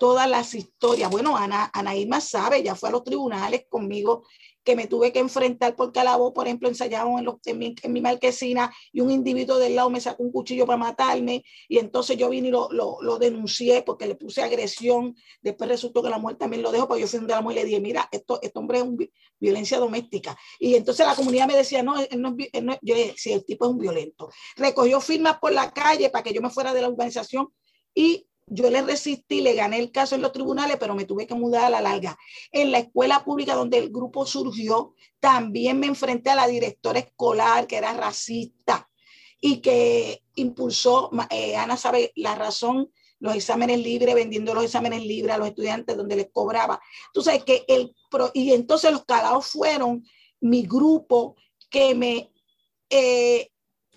todas las historias, bueno, Ana, Ana Irma sabe, ya fue a los tribunales conmigo que me tuve que enfrentar por calabo, por ejemplo, ensayamos en, en, mi, marquesina y un individuo del lado me sacó un cuchillo para matarme y entonces yo vine y lo, lo, denuncié porque le puse agresión. Después resultó que la mujer también lo dejó, porque yo fui donde la mujer y le dije, mira, esto, este hombre es un, violencia doméstica. Y entonces la comunidad me decía, no, él no, él no yo dije, sí, el tipo es un violento. Recogió firmas por la calle para que yo me fuera de la organización y yo le resistí, le gané el caso en los tribunales, pero me tuve que mudar a la larga. En la escuela pública donde el grupo surgió, también me enfrenté a la directora escolar que era racista y que impulsó, eh, Ana sabe la razón, los exámenes libres, vendiendo los exámenes libres a los estudiantes donde les cobraba. Tú sabes que el, y entonces los calados fueron mi grupo que me, eh,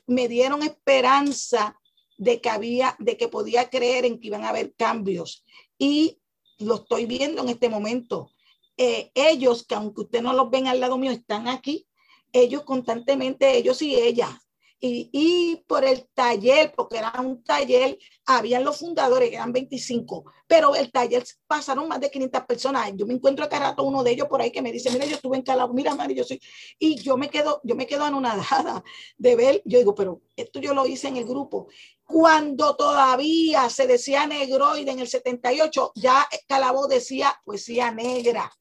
me dieron esperanza de que había, de que podía creer en que iban a haber cambios. Y lo estoy viendo en este momento. eh, ellos, que aunque usted no los ven al lado mío, están aquí, ellos constantemente, ellos y ella, y, por el taller, porque era un taller, habían los fundadores, eran 25, pero el taller pasaron más de 500 personas. Yo me encuentro acá rato uno de ellos por ahí que me dice, mira, yo estuve en Calabo, mira, Mari, yo soy, y yo me quedo, yo me quedo anonadada de ver, yo digo, pero esto yo lo hice en el grupo. Cuando todavía se decía negroide en el 78, ya Calabo decía poesía negra.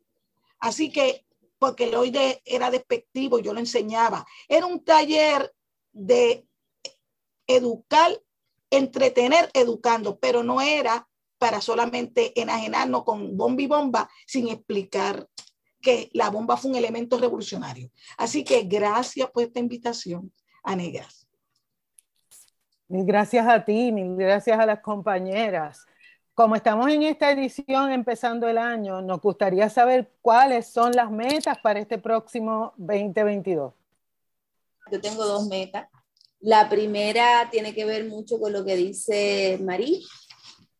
Así que porque el oide era despectivo, yo lo enseñaba. Era un taller de educar, entretener educando, pero no era para solamente enajenarnos con bomba y bomba sin explicar que la bomba fue un elemento revolucionario. Así que gracias por esta invitación a Negras. Mil gracias a ti, mil gracias a las compañeras. Como estamos en esta edición empezando el año, nos gustaría saber cuáles son las metas para este próximo 2022. Yo tengo dos metas. La primera tiene que ver mucho con lo que dice Marí,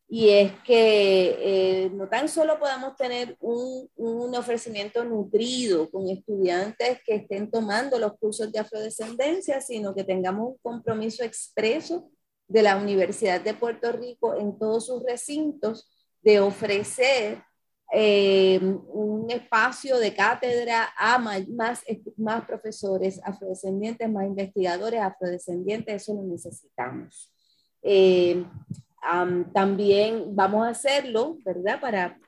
y es que eh, no tan solo podamos tener un, un, ofrecimiento nutrido con estudiantes que estén tomando los cursos de afrodescendencia, sino que tengamos un compromiso expreso de la Universidad de Puerto Rico en todos sus recintos de ofrecer eh, un espacio de cátedra a más, más, profesores afrodescendientes, más investigadores afrodescendientes, eso lo necesitamos. Eh, también vamos a hacerlo, ¿verdad? Para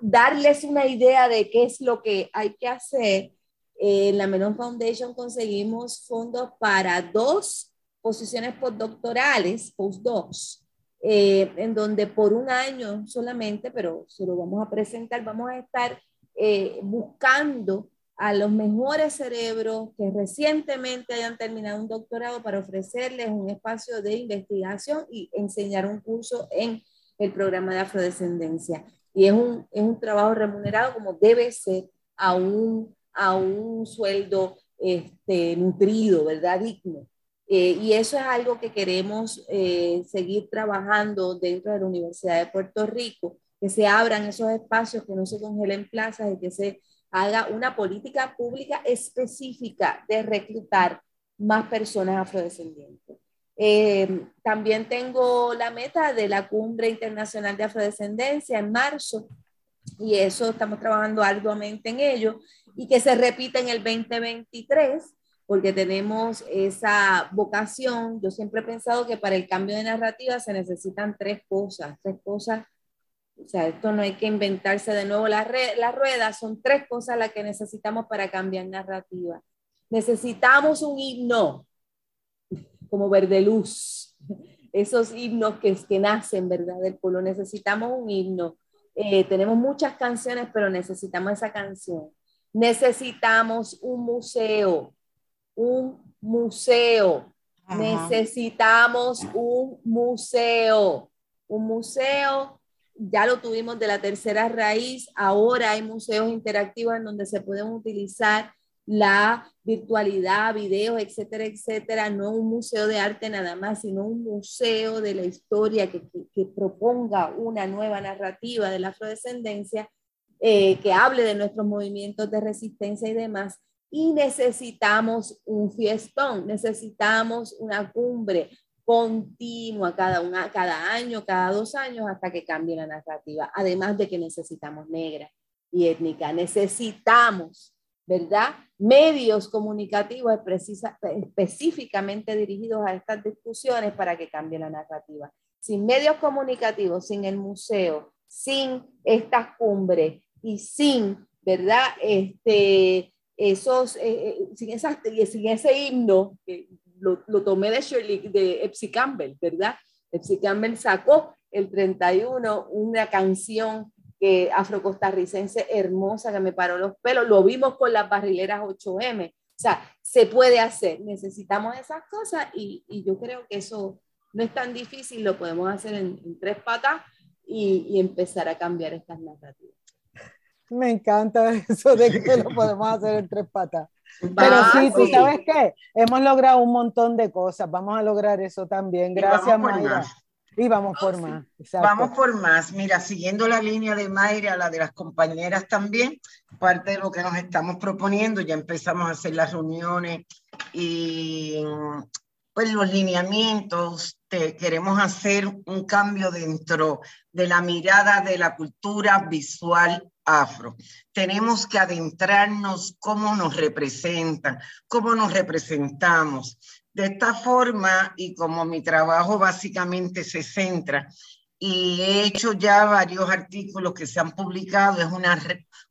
darles una idea de qué es lo que hay que hacer. En la Melon Foundation conseguimos fondos para dos posiciones postdoctorales, postdocs, eh, en donde por un año solamente, pero se lo vamos a presentar, vamos a estar eh, buscando a los mejores cerebros que recientemente hayan terminado un doctorado para ofrecerles un espacio de investigación y enseñar un curso en el programa de afrodescendencia. Y es un, es un trabajo remunerado como debe ser a un, a un sueldo este, nutrido, ¿verdad? Digno. Eh, y eso es algo que queremos eh, seguir trabajando dentro de la Universidad de Puerto Rico, que se abran esos espacios, que no se congelen plazas y que se haga una política pública específica de reclutar más personas afrodescendientes. Eh, también tengo la meta de la Cumbre Internacional de Afrodescendencia en marzo y eso estamos trabajando arduamente en ello y que se repita en el 2023 porque tenemos esa vocación. Yo siempre he pensado que para el cambio de narrativa se necesitan tres cosas, tres cosas. O sea, esto no hay que inventarse de nuevo la, la rueda, son tres cosas las que necesitamos para cambiar narrativa. Necesitamos un himno, como Verde Luz, esos himnos que, que nacen, ¿verdad? Del pueblo. Necesitamos un himno. Eh, tenemos muchas canciones, pero necesitamos esa canción. Necesitamos un museo, un museo. Necesitamos un museo. Un museo, ya lo tuvimos de la tercera raíz, ahora hay museos interactivos en donde se pueden utilizar la virtualidad, videos, etcétera, etcétera, no un museo de arte nada más, sino un museo de la historia que, que, proponga una nueva narrativa de la afrodescendencia, eh, que hable de nuestros movimientos de resistencia y demás, y necesitamos un fiestón, necesitamos una cumbre continua cada, una, cada año, cada dos años, hasta que cambie la narrativa. Además de que necesitamos negra y étnica, necesitamos, ¿verdad? Medios comunicativos específicamente dirigidos a estas discusiones para que cambie la narrativa. Sin medios comunicativos, sin el museo, sin estas cumbres y sin, ¿verdad? Este, esos, eh, eh, sin, esas, sin ese himno, que lo, lo, tomé de Shirley, de Epsi Campbell, ¿verdad? Epsi Campbell sacó el 31 una canción que afrocostarricense hermosa que me paró los pelos, lo vimos con las barrileras 8M, o sea, se puede hacer, necesitamos esas cosas y, y yo creo que eso no es tan difícil, lo podemos hacer en, en tres patas y, y empezar a cambiar estas narrativas. Me encanta eso de que lo podemos hacer en tres patas. Pero sí, tú sabes qué, hemos logrado un montón de cosas, vamos a lograr eso también. Gracias, Mayra. Y vamos por más. Vamos por más. Mira, siguiendo la línea de Mayra, la de las compañeras también, parte de lo que nos estamos proponiendo, ya empezamos a hacer las reuniones y pues los lineamientos, te, queremos hacer un cambio dentro de la mirada de la cultura visual afro. Tenemos que adentrarnos cómo nos representan, cómo nos representamos. De esta forma, y como mi trabajo básicamente se centra, y he hecho ya varios artículos que se han publicado, es una,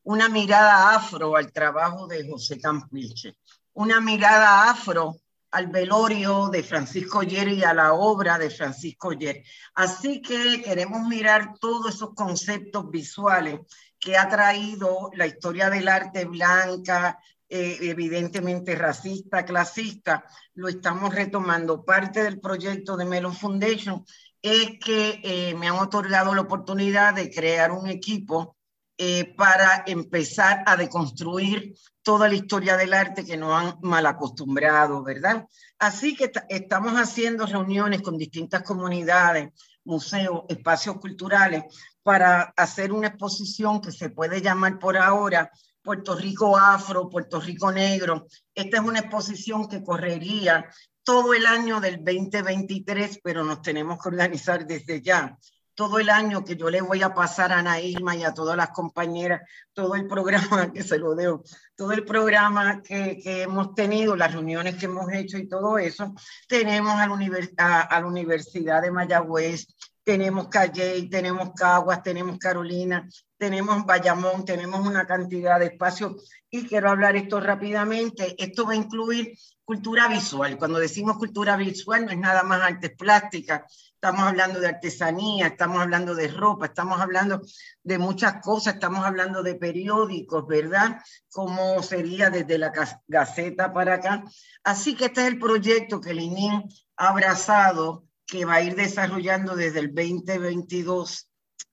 una mirada afro al trabajo de José Campilche, una mirada afro al velorio de Francisco Yer y a la obra de Francisco Yer. Así que queremos mirar todos esos conceptos visuales que ha traído la historia del arte blanca, eh, evidentemente racista, clasista, lo estamos retomando. Parte del proyecto de Melon Foundation es que eh, me han otorgado la oportunidad de crear un equipo eh, para empezar a deconstruir toda la historia del arte que nos han mal acostumbrado, ¿verdad? Así que estamos haciendo reuniones con distintas comunidades, museos, espacios culturales, para hacer una exposición que se puede llamar por ahora Puerto Rico Afro, Puerto Rico Negro. Esta es una exposición que correría todo el año del 2023, pero nos tenemos que organizar desde ya. Todo el año que yo le voy a pasar a Ana y a todas las compañeras, todo el programa que se lo debo, todo el programa que, que hemos tenido, las reuniones que hemos hecho y todo eso, tenemos a la, a la Universidad de Mayagüez, tenemos Calle, tenemos Caguas, tenemos Carolina, tenemos Bayamón, tenemos una cantidad de espacios y quiero hablar esto rápidamente. Esto va a incluir cultura visual. Cuando decimos cultura visual no es nada más artes plásticas, estamos hablando de artesanía, estamos hablando de ropa, estamos hablando de muchas cosas, estamos hablando de periódicos, ¿verdad? Como sería desde la Gaceta para acá. Así que este es el proyecto que el ha abrazado que va a ir desarrollando desde el 2022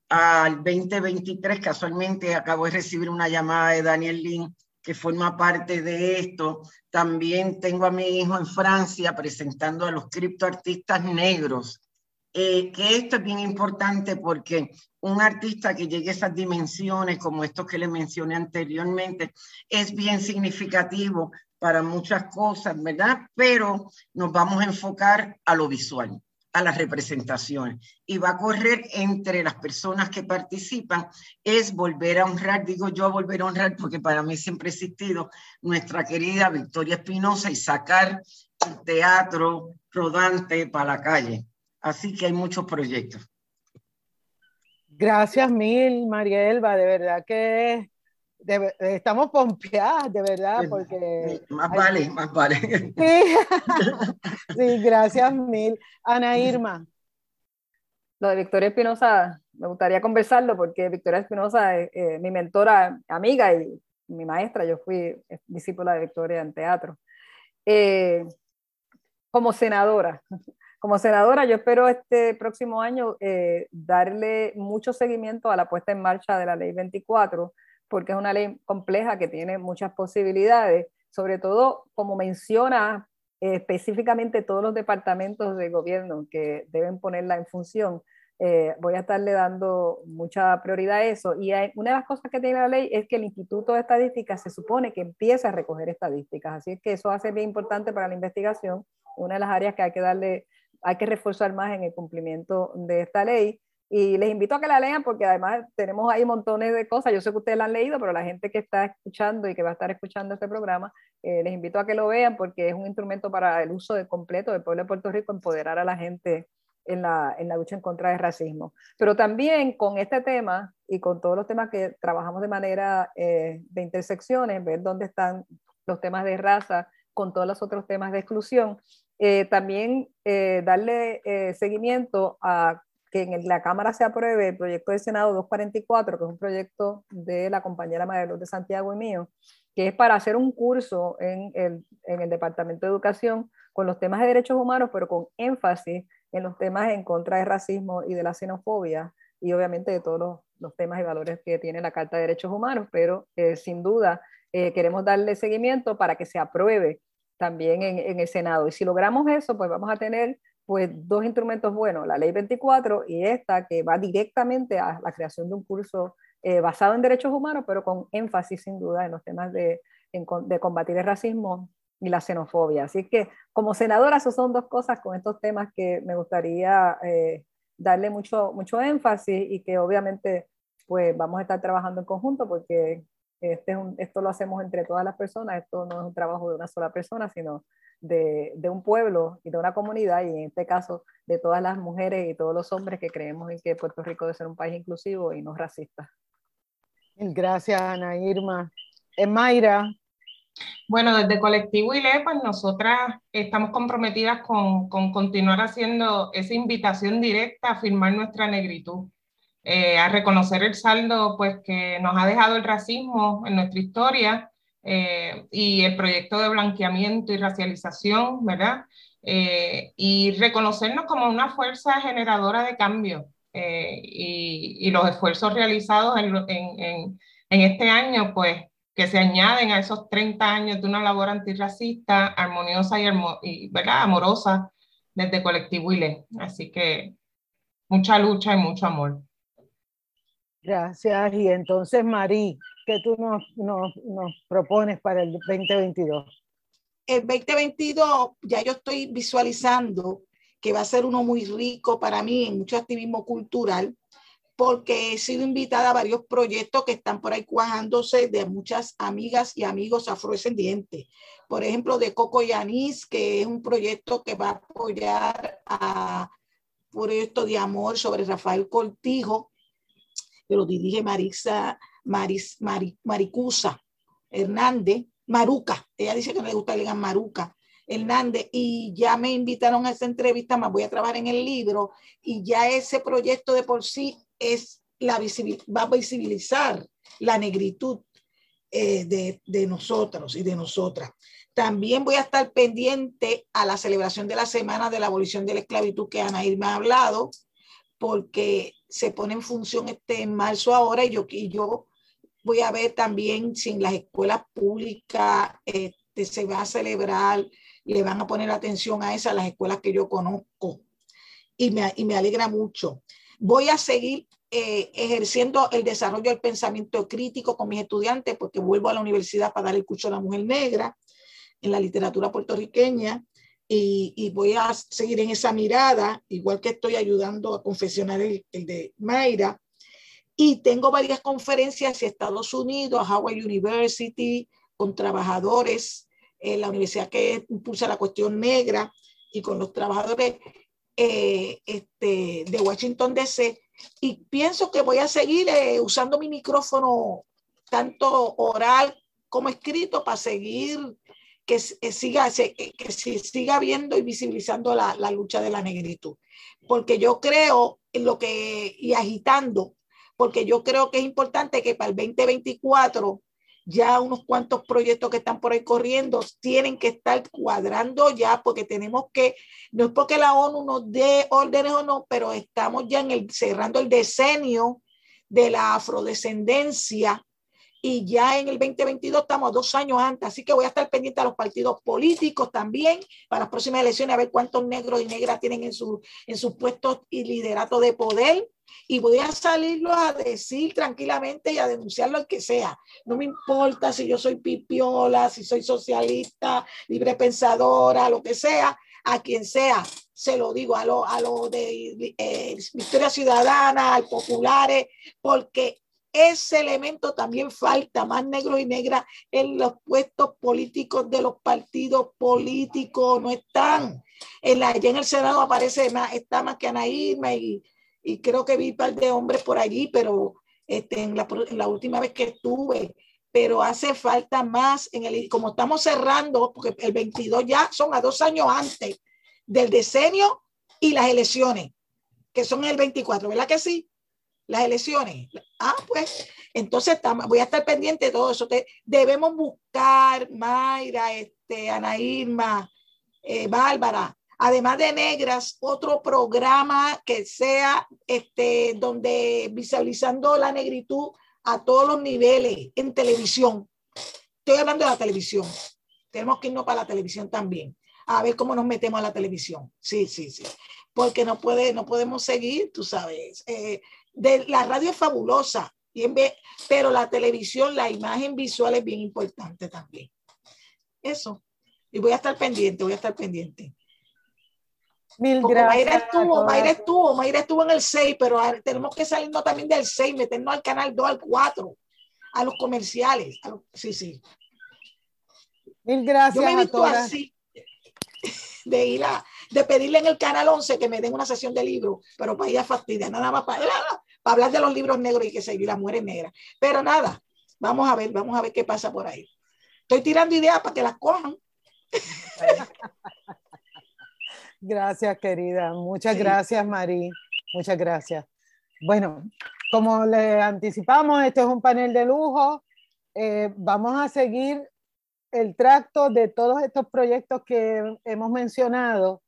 al 2023. Casualmente acabo de recibir una llamada de Daniel Lin, que forma parte de esto. También tengo a mi hijo en Francia presentando a los criptoartistas negros. Eh, que esto es bien importante porque un artista que llegue a esas dimensiones, como estos que le mencioné anteriormente, es bien significativo para muchas cosas, ¿verdad? Pero nos vamos a enfocar a lo visual a las representaciones y va a correr entre las personas que participan es volver a honrar, digo yo volver a honrar porque para mí siempre ha existido nuestra querida Victoria Espinosa y sacar el teatro rodante para la calle. Así que hay muchos proyectos. Gracias mil, María Elba, de verdad que estamos pompeadas, de verdad, porque... Más vale, más vale. Sí. gracias mil. Ana Irma. Lo de Victoria Espinosa, me gustaría conversarlo porque Victoria Espinosa es eh, mi mentora, amiga y mi maestra, yo fui discípula de Victoria en teatro. Eh, como senadora, como senadora, yo espero este próximo año eh, darle mucho seguimiento a la puesta en marcha de la ley 24 porque es una ley compleja que tiene muchas posibilidades, sobre todo como menciona eh, específicamente todos los departamentos de gobierno que deben ponerla en función. Eh, voy a estarle dando mucha prioridad a eso. Y una de las cosas que tiene la ley es que el Instituto de Estadística se supone que empieza a recoger estadísticas. Así es que eso hace bien importante para la investigación. Una de las áreas que hay que darle, hay que reforzar más en el cumplimiento de esta ley. Y les invito a que la lean porque además tenemos ahí montones de cosas. Yo sé que ustedes la han leído, pero la gente que está escuchando y que va a estar escuchando este programa, eh, les invito a que lo vean porque es un instrumento para el uso de completo del pueblo de Puerto Rico, empoderar a la gente en la, en la lucha en contra del racismo. Pero también con este tema y con todos los temas que trabajamos de manera eh, de intersecciones, ver dónde están los temas de raza con todos los otros temas de exclusión, eh, también darle seguimiento a que en la Cámara se apruebe el proyecto de Senado 244, que es un proyecto de la compañera María de Santiago y mío, que es para hacer un curso en el, en el Departamento de Educación con los temas de derechos humanos, pero con énfasis en los temas en contra del racismo y de la xenofobia, y obviamente de todos los, los temas y valores que tiene la Carta de Derechos Humanos, pero eh, sin duda eh, queremos darle seguimiento para que se apruebe también en, en, el Senado. Y si logramos eso, pues vamos a tener pues dos instrumentos buenos, la ley 24 y esta que va directamente a la creación de un curso eh, basado en derechos humanos, pero con énfasis sin duda en los temas de, de combatir el racismo y la xenofobia. Así que como senadora, esas son dos cosas con estos temas que me gustaría eh, darle mucho, mucho énfasis y que obviamente pues vamos a estar trabajando en conjunto porque este esto lo hacemos entre todas las personas, esto no es un trabajo de una sola persona, sino de, de, un pueblo y de una comunidad y en este caso de todas las mujeres y todos los hombres que creemos en que Puerto Rico debe ser un país inclusivo y no racista. Gracias, Ana Irma. Eh, Mayra, bueno, desde Colectivo ILE, pues nosotras estamos comprometidas con, con, continuar haciendo esa invitación directa a firmar nuestra negritud, eh, a reconocer el saldo pues, que nos ha dejado el racismo en nuestra historia eh, y el proyecto de blanqueamiento y racialización, ¿verdad? Eh, y reconocernos como una fuerza generadora de cambio y, y, los esfuerzos realizados en, en, en este año, pues que se añaden a esos 30 años de una labor antirracista, armoniosa y, ¿verdad? amorosa desde Colectivo ILE. Así que mucha lucha y mucho amor. Gracias. Y entonces, Marí, ¿qué tú nos, nos, nos propones para el 2022? El 2022 ya yo estoy visualizando que va a ser uno muy rico para mí en mucho activismo cultural porque he sido invitada a varios proyectos que están por ahí cuajándose de muchas amigas y amigos afrodescendientes. Por ejemplo, de Coco Yanis, que es un proyecto que va a apoyar a proyecto de amor sobre Rafael Cortijo, que lo dirige Marisa, Maris, Maricusa Hernández, Maruca. Ella dice que no le gusta que le digan Maruca. Hernández y ya me invitaron a esa entrevista, más voy a trabajar en el libro y ya ese proyecto de por sí es la va a visibilizar la negritud eh, de, de, nosotros y de nosotras. También voy a estar pendiente a la celebración de la Semana de la Abolición de la Esclavitud que Ana Irma ha hablado, porque se pone en función este en marzo ahora y yo, yo voy a ver también si en las escuelas públicas este, se va a celebrar, le van a poner atención a esas, las escuelas que yo conozco. Y me, y me alegra mucho. Voy a seguir eh, ejerciendo el desarrollo del pensamiento crítico con mis estudiantes, porque vuelvo a la universidad para dar el curso a la mujer negra en la literatura puertorriqueña. Y, voy a seguir en esa mirada, igual que estoy ayudando a confesionar el, de Mayra. Y tengo varias conferencias en Estados Unidos, a Howard University, con trabajadores, en la universidad que impulsa la cuestión negra y con los trabajadores eh, este, de Washington DC y pienso que voy a seguir eh, usando mi micrófono tanto oral como escrito para seguir que, siga, que siga viendo y visibilizando la, la, lucha de la negritud. Porque yo creo en lo que, y agitando, porque yo creo que es importante que para el 2024 ya unos cuantos proyectos que están por ahí corriendo tienen que estar cuadrando ya porque tenemos que, no es porque la ONU nos dé órdenes o no, pero estamos ya en el, cerrando el decenio de la afrodescendencia y ya en el 2022 estamos dos años antes, así que voy a estar pendiente a los partidos políticos también para las próximas elecciones, a ver cuántos negros y negras tienen en, su, en sus puestos y liderato de poder y voy a salirlo a decir tranquilamente y a denunciarlo al que sea. No me importa si yo soy pipiola, si soy socialista, libre pensadora, lo que sea, a quien sea, se lo digo a lo, a lo de eh, Victoria Ciudadana, al Populares, porque ese elemento también falta, más negro y negra en los puestos políticos de los partidos políticos, no están. En la, en el Senado aparece más, está más que Anaíma y y creo que vi un par de hombres por allí, pero este, en, la, en la última vez que estuve, pero hace falta más en el, como estamos cerrando, porque el 22 ya son a dos años antes del decenio y las elecciones, que son el 24, ¿verdad que sí? Las elecciones. Ah, pues, entonces voy a estar pendiente de todo eso. debemos buscar, Mayra, este, Ana Irma, eh, Bárbara, además de negras, otro programa que sea este, donde visualizando la negritud a todos los niveles en televisión. Estoy hablando de la televisión. Tenemos que irnos para la televisión también. a ver cómo nos metemos a la televisión. Sí, sí, sí. Porque no, puede, no podemos seguir, tú sabes. Eh, de, la radio es fabulosa, y en vez, pero la televisión, la imagen visual es bien importante también. Eso. Y voy a estar pendiente, voy a estar pendiente. Mil gracias. Mayra estuvo, Mayra estuvo, Mayra estuvo en el 6, pero tenemos que salirnos también del 6, meternos al canal 2, al 4, a los comerciales. sí, sí. Mil gracias. Yo me he visto así de ir a, de pedirle en el canal 11 que me den una sesión de libros, pero para ir a fastidiar, nada más para, para hablar de los libros negros y que se las mujeres negras. Pero nada, vamos a ver, vamos a ver qué pasa por ahí. Estoy tirando ideas para que las cojan. Gracias, querida. Muchas gracias, Marí. Muchas gracias. Bueno, como le anticipamos, este es un panel de lujo. Eh, vamos a seguir el tracto de todos estos proyectos que hemos mencionado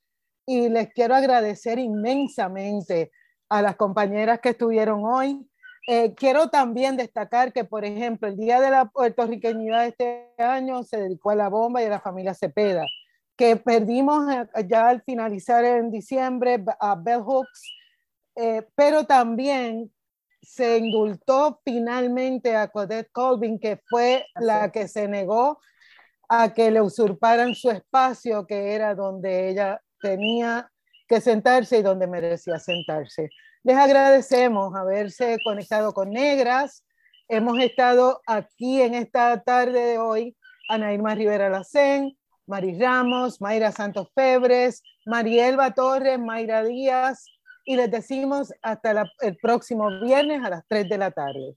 y les quiero agradecer inmensamente a las compañeras que estuvieron hoy. Eh, quiero también destacar que, por ejemplo, el Día de la Puertorriqueñidad de este año se dedicó a la bomba y a la familia Cepeda que perdimos ya al finalizar en diciembre a Bell Hooks, eh, pero también se indultó finalmente a Codette Colvin, que fue la que se negó a que le usurparan su espacio, que era donde ella tenía que sentarse y donde merecía sentarse. Les agradecemos haberse conectado con Negras. Hemos estado aquí en esta tarde de hoy, Ana Irma Rivera Lacén, Mari Ramos, Mayra Santos Febres, Marielba Torres, Mayra Díaz, y les decimos hasta el próximo viernes a las 3 de la tarde.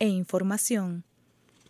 e información.